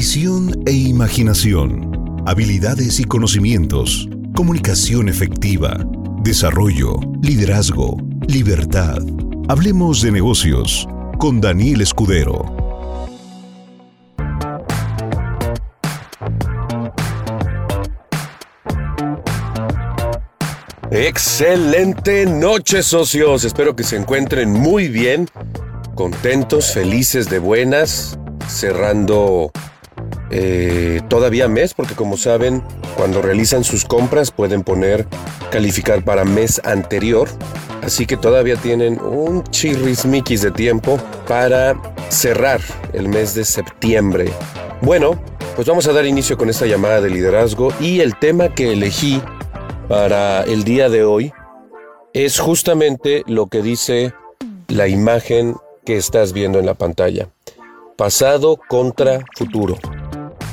Visión e imaginación, habilidades y conocimientos, comunicación efectiva, desarrollo, liderazgo, libertad. Hablemos de negocios con Daniel Escudero. Excelente noche socios, espero que se encuentren muy bien, contentos, felices de buenas, cerrando eh, todavía mes, porque como saben, cuando realizan sus compras pueden poner calificar para mes anterior, así que todavía tienen un chirrismiquis de tiempo para cerrar el mes de septiembre. Bueno, pues vamos a dar inicio con esta llamada de liderazgo y el tema que elegí para el día de hoy es justamente lo que dice la imagen que estás viendo en la pantalla. Pasado contra futuro.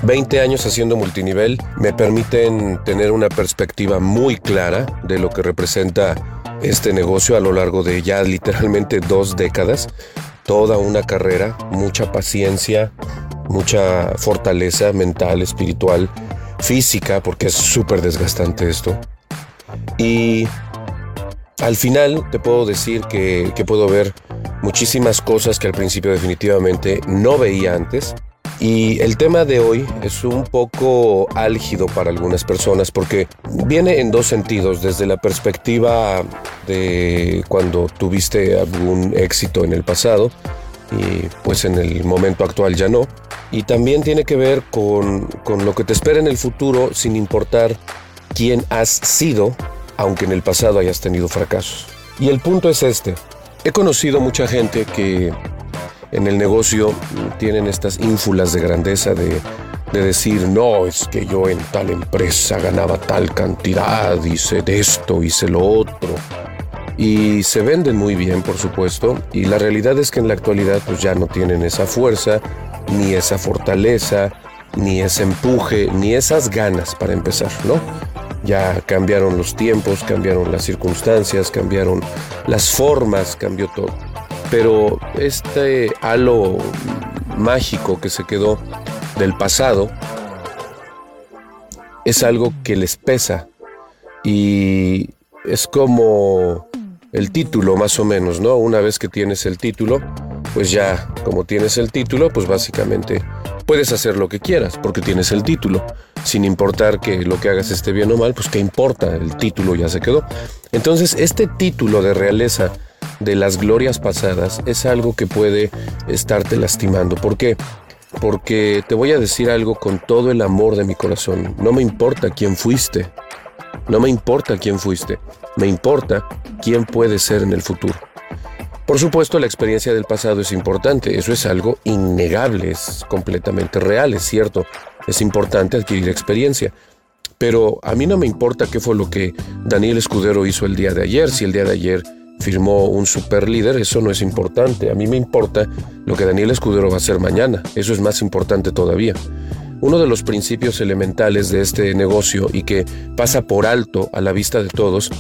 20 años haciendo multinivel me permiten tener una perspectiva muy clara de lo que representa este negocio a lo largo de ya literalmente dos décadas. Toda una carrera, mucha paciencia, mucha fortaleza mental, espiritual, física, porque es súper desgastante esto. Y al final te puedo decir que, puedo ver muchísimas cosas que al principio definitivamente no veía antes. Y el tema de hoy es un poco álgido para algunas personas porque viene en dos sentidos, desde la perspectiva de cuando tuviste algún éxito en el pasado y pues en el momento actual ya no. Y también tiene que ver con, con lo que te espera en el futuro sin importar quién has sido aunque en el pasado hayas tenido fracasos. Y el punto es este. He conocido mucha gente que en el negocio tienen estas ínfulas de grandeza de, decir, no, es que yo en tal empresa ganaba tal cantidad, hice de esto, hice lo otro. Y se venden muy bien, por supuesto, y la realidad es que en la actualidad pues ya no tienen esa fuerza, ni esa fortaleza, ni ese empuje, ni esas ganas para empezar, ¿no? Ya cambiaron los tiempos, cambiaron las circunstancias, cambiaron las formas, cambió todo. Pero este halo mágico que se quedó del pasado es algo que les pesa y es como el título más o menos, ¿no? Una vez que tienes el título, pues ya como tienes el título, pues básicamente puedes hacer lo que quieras porque tienes el título sin importar que lo que hagas esté bien o mal, pues qué importa, el título ya se quedó. Entonces, este título de realeza de las glorias pasadas es algo que puede estarte lastimando. ¿Por qué? Porque te voy a decir algo con todo el amor de mi corazón. No me importa quién fuiste. No me importa quién fuiste. Me importa quién puede ser en el futuro. Por supuesto, la experiencia del pasado es importante, eso es algo innegable, es completamente real, es cierto, es importante adquirir experiencia. Pero a mí no me importa qué fue lo que Daniel Escudero hizo el día de ayer, si el día de ayer firmó un super líder, eso no es importante. A mí me importa lo que Daniel Escudero va a hacer mañana, eso es más importante todavía. Uno de los principios elementales de este negocio y que pasa por alto a la vista de todos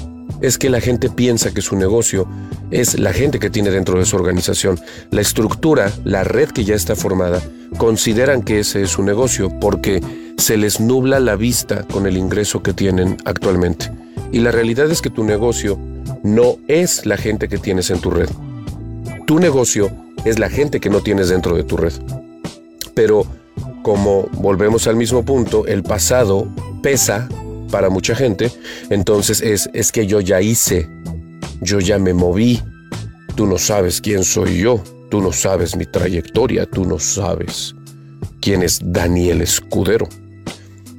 es que la gente piensa que su negocio es la gente que tiene dentro de su organización. La estructura, la red que ya está formada, consideran que ese es su negocio porque se les nubla la vista con el ingreso que tienen actualmente. Y la realidad es que tu negocio no es la gente que tienes en tu red. Tu negocio es la gente que no tienes dentro de tu red. Pero como volvemos al mismo punto, el pasado pesa para mucha gente, entonces es, es que yo ya hice, yo ya me moví, tú no sabes quién soy yo, tú no sabes mi trayectoria, tú no sabes quién es Daniel Escudero.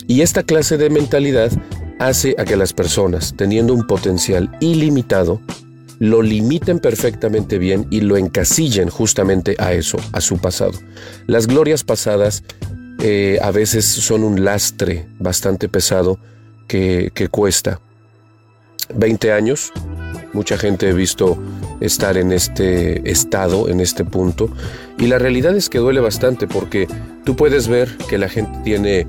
Y esta clase de mentalidad hace a que las personas, teniendo un potencial ilimitado, lo limiten perfectamente bien y lo encasillen justamente a eso, a su pasado. Las glorias pasadas eh, a veces son un lastre bastante pesado que, cuesta. 20 años, mucha gente he visto estar en este estado, en este punto, y la realidad es que duele bastante porque tú puedes ver que la gente tiene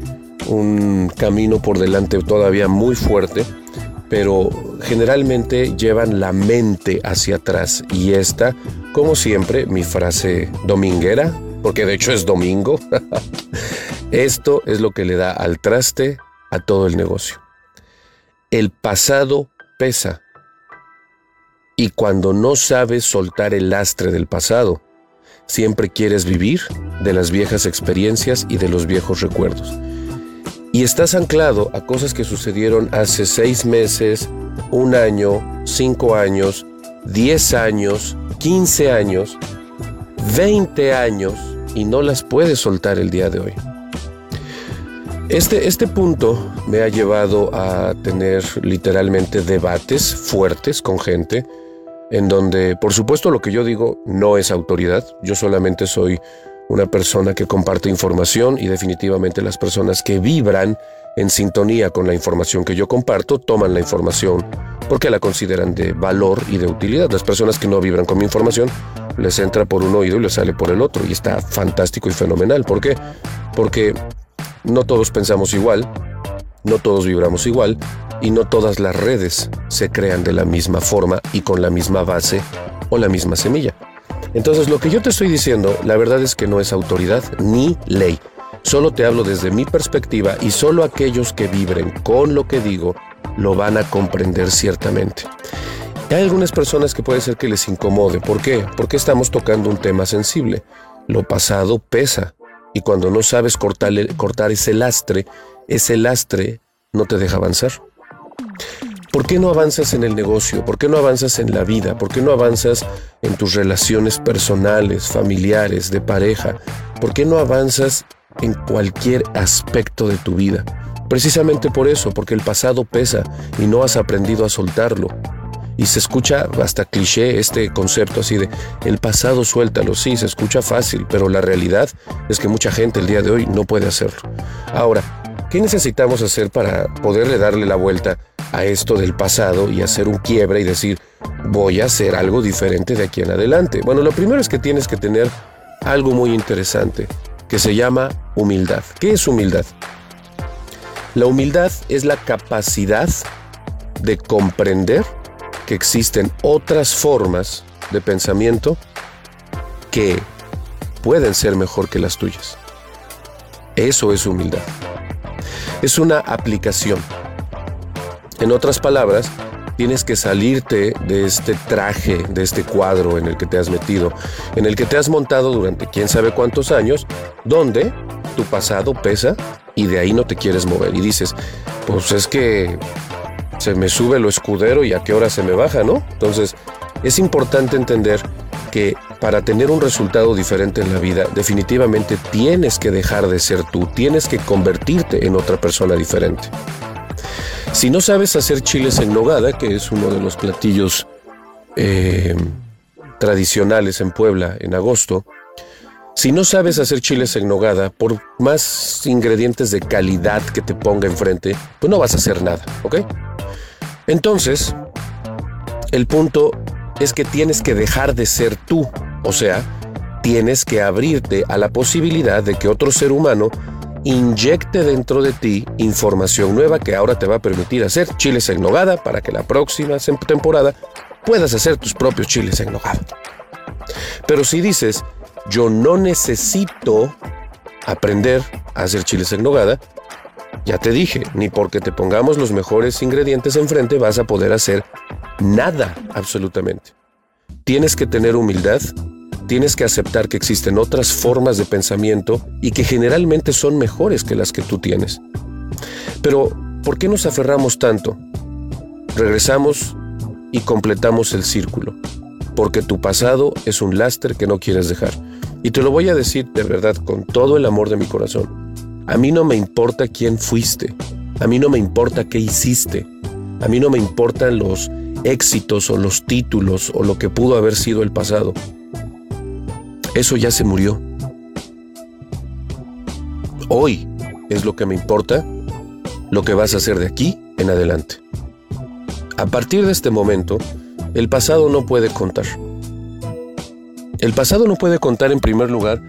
un camino por delante todavía muy fuerte, pero generalmente llevan la mente hacia atrás y esta, como siempre, mi frase dominguera, porque de hecho es domingo, Esto es lo que le da al traste a todo el negocio. El pasado pesa. Y cuando no sabes soltar el lastre del pasado, siempre quieres vivir de las viejas experiencias y de los viejos recuerdos. Y estás anclado a cosas que sucedieron hace seis meses, un año, cinco años, diez años, quince años, veinte años y no las puedes soltar el día de hoy. Este, este punto me ha llevado a tener literalmente debates fuertes con gente en donde, por supuesto, lo que yo digo no es autoridad, yo solamente soy una persona que comparte información y definitivamente las personas que vibran en sintonía con la información que yo comparto toman la información porque la consideran de valor y de utilidad. Las personas que no vibran con mi información les entra por un oído y les sale por el otro y está fantástico y fenomenal. ¿Por qué? Porque no todos pensamos igual, no todos vibramos igual y no todas las redes se crean de la misma forma y con la misma base o la misma semilla. Entonces lo que yo te estoy diciendo, la verdad es que no es autoridad ni ley. Solo te hablo desde mi perspectiva y solo aquellos que vibren con lo que digo lo van a comprender ciertamente. Hay algunas personas que puede ser que les incomode. ¿Por qué? Porque estamos tocando un tema sensible. Lo pasado pesa. Y cuando no sabes cortar ese lastre, ese lastre no te deja avanzar. ¿Por qué no avanzas en el negocio? ¿Por qué no avanzas en la vida? ¿Por qué no avanzas en tus relaciones personales, familiares, de pareja? ¿Por qué no avanzas en cualquier aspecto de tu vida? Precisamente por eso, porque el pasado pesa y no has aprendido a soltarlo. Y se escucha hasta cliché este concepto así de el pasado suéltalo. Sí, se escucha fácil, pero la realidad es que mucha gente el día de hoy no puede hacerlo. Ahora, ¿qué necesitamos hacer para poderle darle la vuelta a esto del pasado y hacer un quiebre y decir, voy a hacer algo diferente de aquí en adelante? Bueno, lo primero es que tienes que tener algo muy interesante que se llama humildad. ¿Qué es humildad? La humildad es la capacidad de comprender que existen otras formas de pensamiento que pueden ser mejor que las tuyas. Eso es humildad. Es una aplicación. En otras palabras, tienes que salirte de este traje, de este cuadro en el que te has metido, en el que te has montado durante quién sabe cuántos años, donde tu pasado pesa y de ahí no te quieres mover. Y dices, pues es que se me sube lo escudero y a qué hora se me baja, ¿no? Entonces, es importante entender que para tener un resultado diferente en la vida, definitivamente tienes que dejar de ser tú, tienes que convertirte en otra persona diferente. Si no sabes hacer chiles en nogada, que es uno de los platillos eh, tradicionales en Puebla en agosto, si no sabes hacer chiles en nogada, por más ingredientes de calidad que te ponga enfrente, pues no vas a hacer nada, ¿ok? Entonces, el punto es que tienes que dejar de ser tú, o sea, tienes que abrirte a la posibilidad de que otro ser humano inyecte dentro de ti información nueva que ahora te va a permitir hacer chiles en nogada para que la próxima temporada puedas hacer tus propios chiles en nogada. Pero si dices, yo no necesito aprender a hacer chiles en nogada, ya te dije, ni porque te pongamos los mejores ingredientes enfrente vas a poder hacer nada absolutamente. Tienes que tener humildad, tienes que aceptar que existen otras formas de pensamiento y que generalmente son mejores que las que tú tienes. Pero, ¿por qué nos aferramos tanto? Regresamos y completamos el círculo, porque tu pasado es un lastre que no quieres dejar. Y te lo voy a decir de verdad con todo el amor de mi corazón. A mí no me importa quién fuiste, a mí no me importa qué hiciste, a mí no me importan los éxitos o los títulos o lo que pudo haber sido el pasado. Eso ya se murió. Hoy es lo que me importa, lo que vas a hacer de aquí en adelante. A partir de este momento, el pasado no puede contar. El pasado no puede contar en primer lugar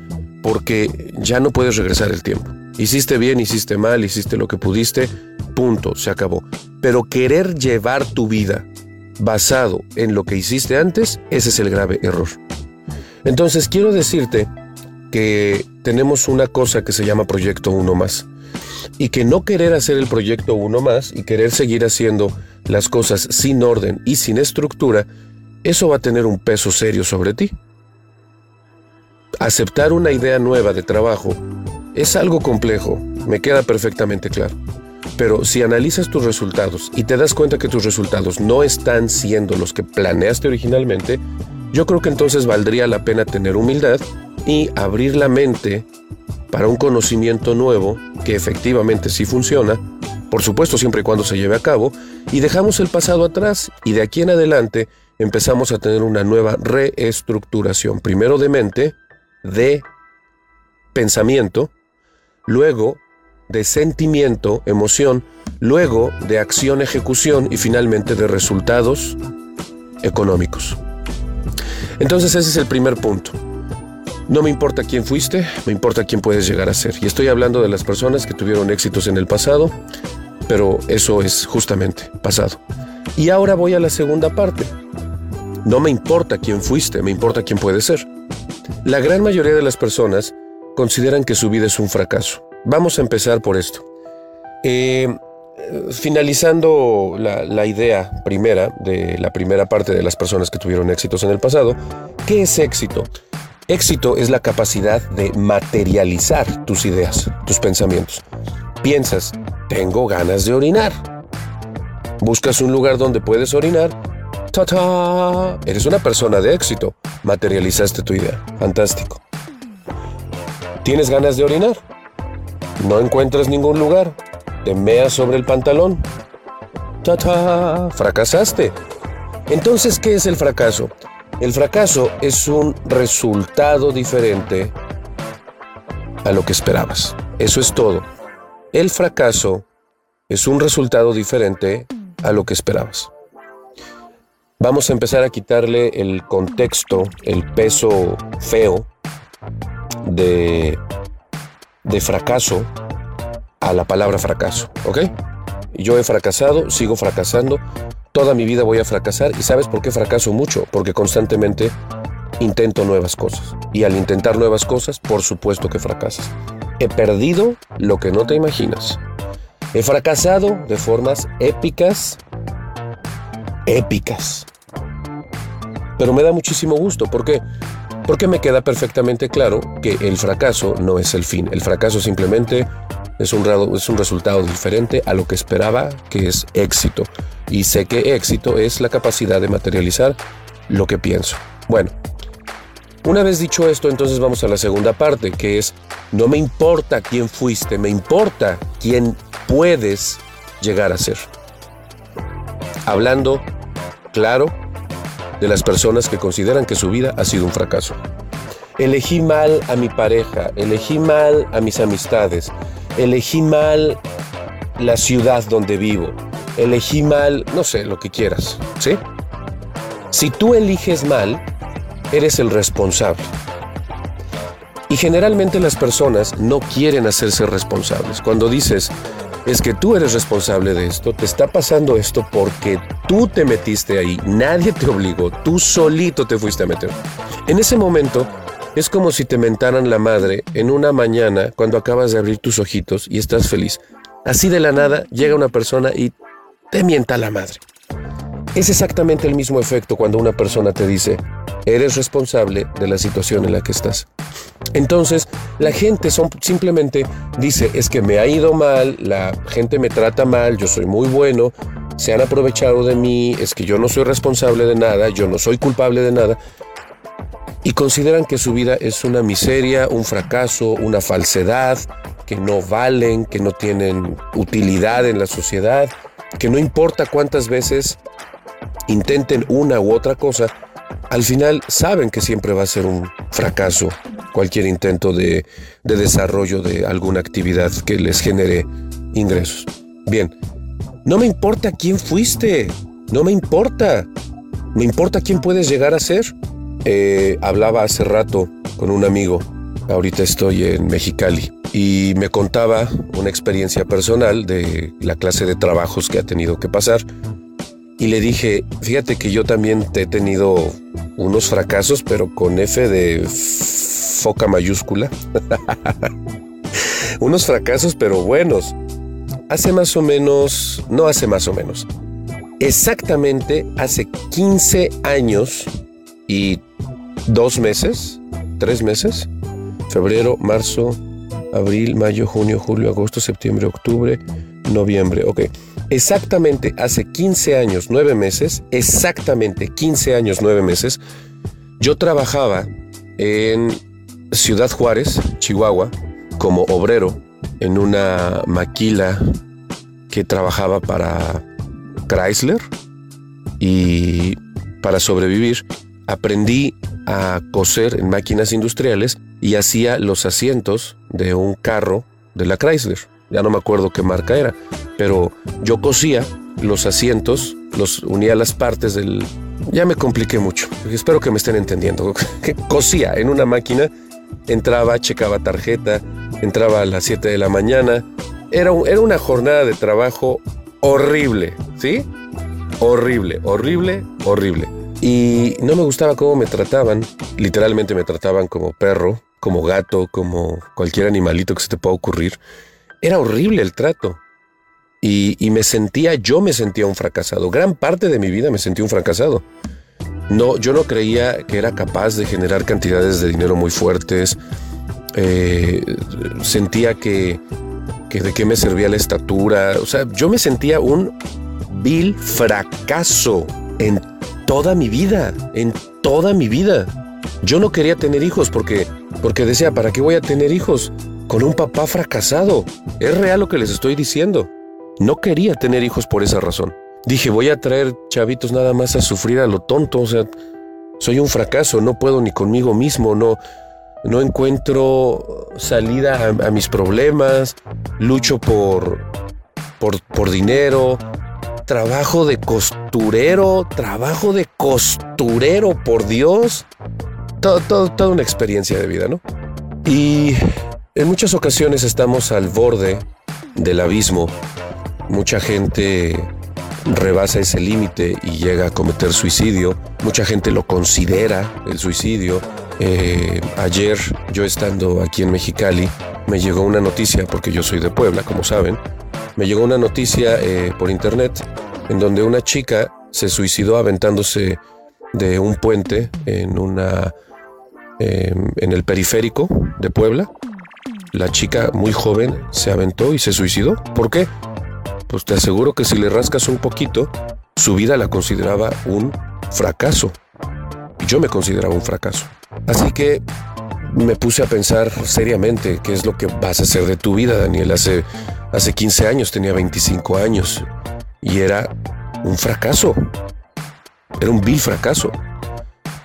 porque ya no puedes regresar el tiempo. Hiciste bien, hiciste mal, hiciste lo que pudiste, punto, se acabó. Pero querer llevar tu vida basado en lo que hiciste antes, ese es el grave error. Entonces quiero decirte que tenemos una cosa que se llama proyecto uno más y que no querer hacer el proyecto uno más y querer seguir haciendo las cosas sin orden y sin estructura, eso va a tener un peso serio sobre ti. Aceptar una idea nueva de trabajo es algo complejo, me queda perfectamente claro. Pero si analizas tus resultados y te das cuenta que tus resultados no están siendo los que planeaste originalmente, yo creo que entonces valdría la pena tener humildad y abrir la mente para un conocimiento nuevo que efectivamente sí funciona, por supuesto siempre y cuando se lleve a cabo, y dejamos el pasado atrás y de aquí en adelante empezamos a tener una nueva reestructuración, primero de mente, de pensamiento, luego de sentimiento, emoción, luego de acción, ejecución y finalmente de resultados económicos. Entonces ese es el primer punto. No me importa quién fuiste, me importa quién puedes llegar a ser. Y estoy hablando de las personas que tuvieron éxitos en el pasado, pero eso es justamente pasado. Y ahora voy a la segunda parte. No me importa quién fuiste, me importa quién puedes ser. La gran mayoría de las personas consideran que su vida es un fracaso. Vamos a empezar por esto. Eh, finalizando la, idea primera de la primera parte de las personas que tuvieron éxitos en el pasado, ¿qué es éxito? Éxito es la capacidad de materializar tus ideas, tus pensamientos. Piensas, tengo ganas de orinar. Buscas un lugar donde puedes orinar. ¡Ta, ta! Eres una persona de éxito. Materializaste tu idea. Fantástico. ¿Tienes ganas de orinar? No encuentras ningún lugar. Te sobre el pantalón. ¡Ta, ta! Fracasaste. Entonces, ¿qué es el fracaso? El fracaso es un resultado diferente a lo que esperabas. Eso es todo. El fracaso es un resultado diferente a lo que esperabas. Vamos a empezar a quitarle el contexto, el peso feo de, de fracaso a la palabra fracaso, ¿ok? Yo he fracasado, sigo fracasando, toda mi vida voy a fracasar. ¿Y sabes por qué fracaso mucho? Porque constantemente intento nuevas cosas. Y al intentar nuevas cosas, por supuesto que fracasas. He perdido lo que no te imaginas. He fracasado de formas épicas, épicas. Pero me da muchísimo gusto. ¿Por qué? Porque me queda perfectamente claro que el fracaso no es el fin. El fracaso simplemente es un, es un resultado diferente a lo que esperaba, que es éxito y sé que éxito es la capacidad de materializar lo que pienso. Bueno, una vez dicho esto, entonces vamos a la segunda parte, que es, no me importa quién fuiste, me importa quién puedes llegar a ser. Hablando, claro, de las personas que consideran que su vida ha sido un fracaso. Elegí mal a mi pareja, elegí mal a mis amistades, elegí mal la ciudad donde vivo, elegí mal, no sé, lo que quieras, ¿sí? Si tú eliges mal, eres el responsable. Y generalmente las personas no quieren hacerse responsables. Cuando dices, es que tú eres responsable de esto, te está pasando esto porque tú te metiste ahí, nadie te obligó, tú solito te fuiste a meter. En ese momento es como si te mentaran la madre en una mañana cuando acabas de abrir tus ojitos y estás feliz. Así de la nada llega una persona y te mienta la madre. Es exactamente el mismo efecto cuando una persona te dice, eres responsable de la situación en la que estás. Entonces, la gente simplemente dice, es que me ha ido mal, la gente me trata mal, yo soy muy bueno, se han aprovechado de mí, es que yo no soy responsable de nada, yo no soy culpable de nada. Y consideran que su vida es una miseria, un fracaso, una falsedad, que no valen, que no tienen utilidad en la sociedad que no importa cuántas veces intenten una u otra cosa, al final saben que siempre va a ser un fracaso cualquier intento de, desarrollo de alguna actividad que les genere ingresos. Bien, no me importa quién fuiste, no me importa, me importa quién puedes llegar a ser. Eh, hablaba hace rato con un amigo, ahorita estoy en Mexicali y me contaba una experiencia personal de la clase de trabajos que ha tenido que pasar. Y le dije, fíjate que yo también he tenido unos fracasos, pero con F de foca mayúscula. Unos fracasos, pero buenos. Hace más o menos, no hace más o menos, exactamente hace 15 años y dos meses, tres meses, febrero, marzo, abril, mayo, junio, julio, agosto, septiembre, octubre, noviembre. Ok, exactamente hace 15 años, nueve meses, exactamente 15 años, nueve meses, yo trabajaba en Ciudad Juárez, Chihuahua, como obrero en una maquila que trabajaba para Chrysler y para sobrevivir aprendí a coser en máquinas industriales y hacía los asientos de un carro de la Chrysler. Ya no me acuerdo qué marca era, pero yo cosía los asientos, los unía las partes del... Ya me compliqué mucho. Espero que me estén entendiendo. cosía en una máquina, entraba, checaba tarjeta, entraba a las 7 de la mañana. Era, era una jornada de trabajo horrible, ¿sí? Horrible, horrible, horrible. Y no me gustaba cómo me trataban. Literalmente me trataban como perro, como gato, como cualquier animalito que se te pueda ocurrir. Era horrible el trato. Y, y, me sentía, yo me sentía un fracasado. Gran parte de mi vida me sentí un fracasado. No, yo no creía que era capaz de generar cantidades de dinero muy fuertes. Eh, sentía que, que de qué me servía la estatura. O sea, yo me sentía un vil fracaso en toda mi vida, en toda mi vida. Yo no quería tener hijos porque, porque decía, ¿para qué voy a tener hijos? Con un papá fracasado. Es real lo que les estoy diciendo. No quería tener hijos por esa razón. Dije, voy a traer chavitos nada más a sufrir a lo tonto. O sea, soy un fracaso, no puedo ni conmigo mismo, no, no encuentro salida a, mis problemas, lucho por, por, por dinero, trabajo de costurero, trabajo de costurero, por Dios. Toda una experiencia de vida, ¿no? Y en muchas ocasiones estamos al borde del abismo. Mucha gente rebasa ese límite y llega a cometer suicidio. Mucha gente lo considera el suicidio. Eh, ayer, yo estando aquí en Mexicali, me llegó una noticia, porque yo soy de Puebla, como saben, me llegó una noticia eh, por internet en donde una chica se suicidó aventándose de un puente en una em, en el periférico de Puebla. La chica muy joven se aventó y se suicidó. ¿Por qué? Pues te aseguro que si le rascas un poquito, su vida la consideraba un fracaso. Y yo me consideraba un fracaso. Así que me puse a pensar seriamente qué es lo que vas a hacer de tu vida, Daniel. Hace, hace 15 años, tenía 25 años y era un fracaso. Era un vil fracaso.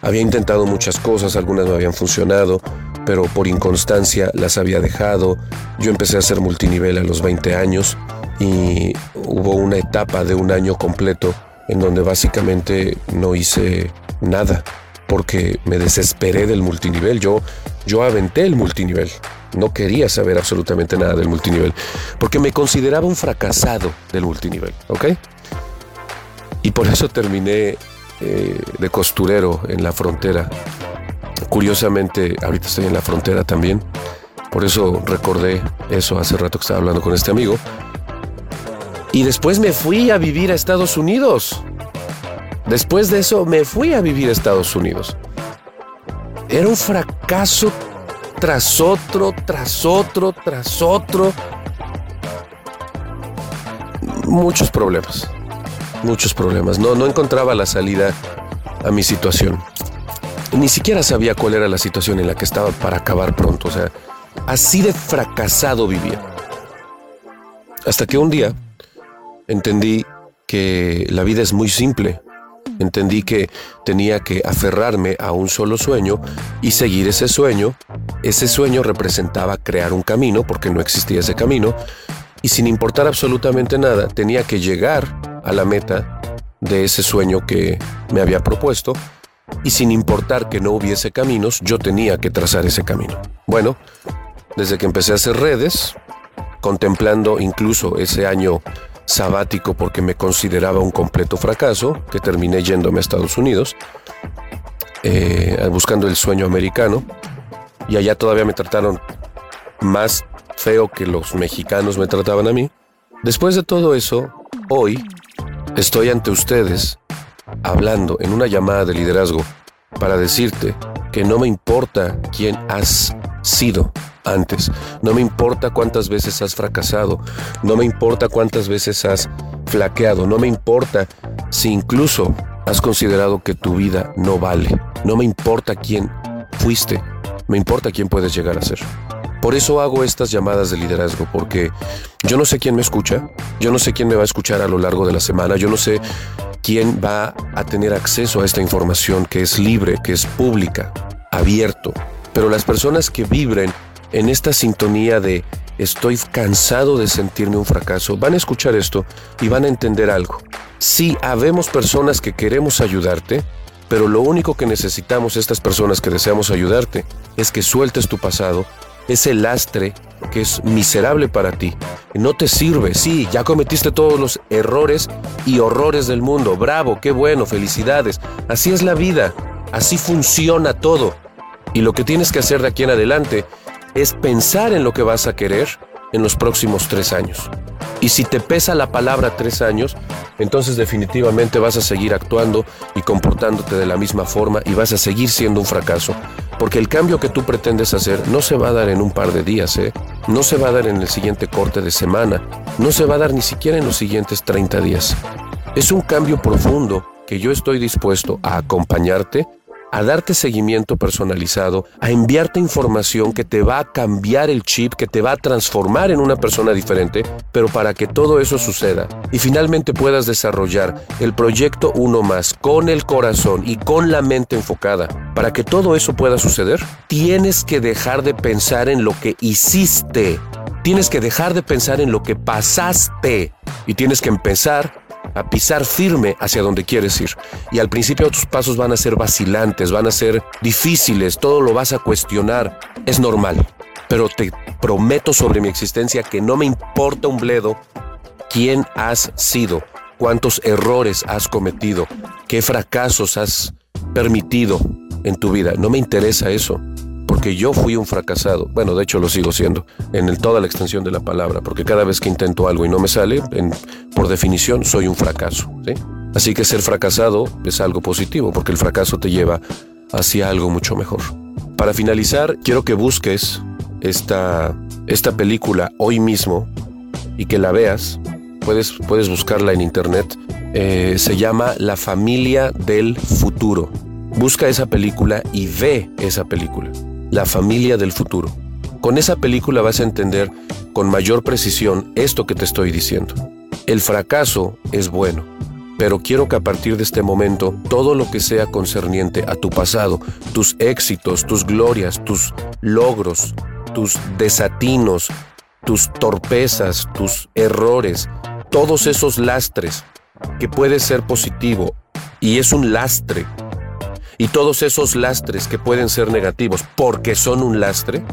Había intentado muchas cosas, algunas no habían funcionado, pero por inconstancia las había dejado. Yo empecé a hacer multinivel a los 20 años y hubo una etapa de un año completo en donde básicamente no hice nada porque me desesperé del multinivel. Yo, yo aventé el multinivel. No quería saber absolutamente nada del multinivel porque me consideraba un fracasado del multinivel, ¿ok? Y por eso terminé eh, de costurero en la frontera. Curiosamente, ahorita estoy en la frontera también. Por eso recordé eso hace rato que estaba hablando con este amigo. Y después me fui a vivir a Estados Unidos. Después de eso me fui a vivir a Estados Unidos. Era un fracaso tras otro, tras otro, tras otro. Muchos problemas. Muchos problemas. No, no encontraba la salida a mi situación. Ni siquiera sabía cuál era la situación en la que estaba para acabar pronto. O sea, así de fracasado vivía. Hasta que un día entendí que la vida es muy simple entendí que tenía que aferrarme a un solo sueño y seguir ese sueño. Ese sueño representaba crear un camino, porque no existía ese camino, y sin importar absolutamente nada, tenía que llegar a la meta de ese sueño que me había propuesto, y sin importar que no hubiese caminos, yo tenía que trazar ese camino. Bueno, desde que empecé a hacer redes, contemplando incluso ese año sabático porque me consideraba un completo fracaso, que terminé yéndome a Estados Unidos, eh, buscando el sueño americano. y allá todavía me trataron más feo que los mexicanos me trataban a mí. Después de todo eso, hoy estoy ante ustedes hablando en una llamada de liderazgo para decirte que no me importa quién has sido antes, no me importa cuántas veces has fracasado, no me importa cuántas veces has flaqueado, no me importa si incluso has considerado que tu vida no vale, no me importa quién fuiste, me importa quién puedes llegar a ser. Por eso hago estas llamadas de liderazgo, porque yo no sé quién me escucha, yo no sé quién me va a escuchar a lo largo de la semana, yo no sé quién va a tener acceso a esta información que es libre, que es pública, abierto. Pero las personas que vibren en esta sintonía de estoy cansado de sentirme un fracaso, van a escuchar esto y van a entender algo. Sí, habemos personas que queremos ayudarte, pero lo único que necesitamos estas personas que deseamos ayudarte es que sueltes tu pasado, ese lastre que es miserable para ti. No te sirve, sí, ya cometiste todos los errores y horrores del mundo. Bravo, qué bueno, felicidades. Así es la vida, así funciona todo. Y lo que tienes que hacer de aquí en adelante es pensar en lo que vas a querer en los próximos tres años. Y si te pesa la palabra tres años, entonces definitivamente vas a seguir actuando y comportándote de la misma forma y vas a seguir siendo un fracaso. Porque el cambio que tú pretendes hacer no se va a dar en un par de días, ¿eh? No se va a dar en el siguiente corte de semana, no se va a dar ni siquiera en los siguientes 30 días. Es un cambio profundo que yo estoy dispuesto a acompañarte a darte seguimiento personalizado, a enviarte información que te va a cambiar el chip, que te va a transformar en una persona diferente, pero para que todo eso suceda y finalmente puedas desarrollar el proyecto uno más con el corazón y con la mente enfocada, para que todo eso pueda suceder, tienes que dejar de pensar en lo que hiciste. Tienes que dejar de pensar en lo que pasaste y tienes que empezar a pisar firme hacia donde quieres ir. Y al principio tus pasos van a ser vacilantes, van a ser difíciles, todo lo vas a cuestionar. Es normal. Pero te prometo sobre mi existencia que no me importa un bledo quién has sido, cuántos errores has cometido, qué fracasos has permitido en tu vida. No me interesa eso porque yo fui un fracasado. Bueno, de hecho lo sigo siendo, en toda la extensión de la palabra, porque cada vez que intento algo y no me sale, por definición soy un fracaso. Así que ser fracasado es algo positivo, porque el fracaso te lleva hacia algo mucho mejor. Para finalizar, quiero que busques esta, esta película hoy mismo y que la veas. Puedes, puedes buscarla en internet. Eh, se llama La familia del futuro. Busca esa película y ve esa película la familia del futuro. Con esa película vas a entender con mayor precisión esto que te estoy diciendo. El fracaso es bueno, pero quiero que a partir de este momento todo lo que sea concerniente a tu pasado, tus éxitos, tus glorias, tus logros, tus desatinos, tus torpezas, tus errores, todos esos lastres que puede ser positivo y es un lastre y todos esos lastres que pueden ser negativos porque son un lastre,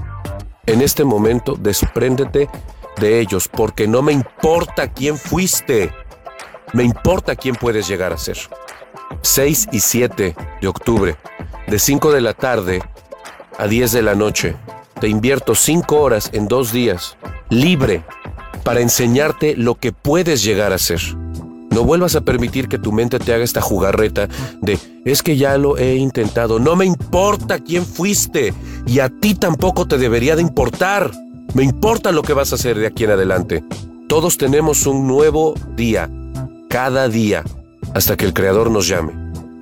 en este momento despréndete de ellos porque no me importa quién fuiste, me importa quién puedes llegar a ser. 6 y 7 de octubre, de 5 de la tarde a 10 de la noche, te invierto 5 horas en dos días, libre, para enseñarte lo que puedes llegar a ser. No vuelvas a permitir que tu mente te haga esta jugarreta de es que ya lo he intentado. No me importa quién fuiste y a ti tampoco te debería de importar. Me importa lo que vas a hacer de aquí en adelante. Todos tenemos un nuevo día, cada día, hasta que el Creador nos llame.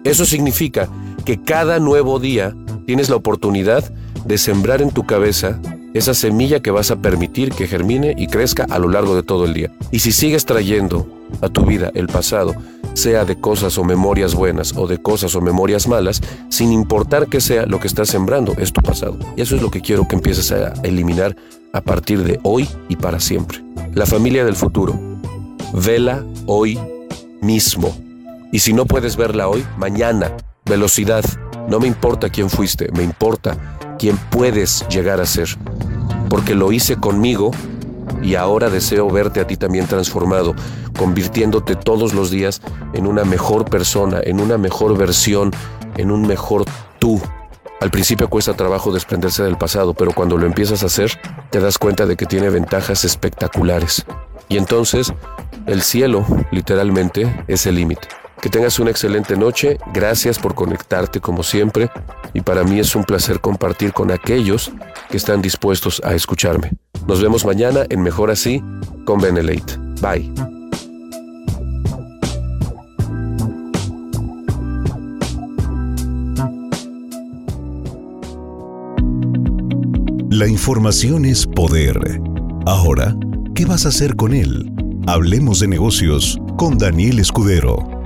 Eso significa que cada nuevo día tienes la oportunidad de sembrar en tu cabeza esa semilla que vas a permitir que germine y crezca a lo largo de todo el día. Y si sigues trayendo a tu vida el pasado, sea de cosas o memorias buenas o de cosas o memorias malas, sin importar que sea lo que estás sembrando, es tu pasado. Y eso es lo que quiero que empieces a eliminar a partir de hoy y para siempre. La familia del futuro. Vela hoy mismo. Y si no puedes verla hoy, mañana. Velocidad. No me importa quién fuiste, me importa quién puedes llegar a ser. Porque lo hice conmigo y ahora deseo verte a ti también transformado, convirtiéndote todos los días en una mejor persona, en una mejor versión, en un mejor tú. Al principio cuesta trabajo desprenderse del pasado, pero cuando lo empiezas a hacer, te das cuenta de que tiene ventajas espectaculares. Y entonces, el cielo, literalmente, es el límite. Que tengas una excelente noche, gracias por conectarte como siempre, y para mí es un placer compartir con aquellos que están dispuestos a escucharme. Nos vemos mañana en Mejor Así con Benelate. Bye. La información es poder. Ahora, ¿qué vas a hacer con él? Hablemos de negocios con Daniel Escudero.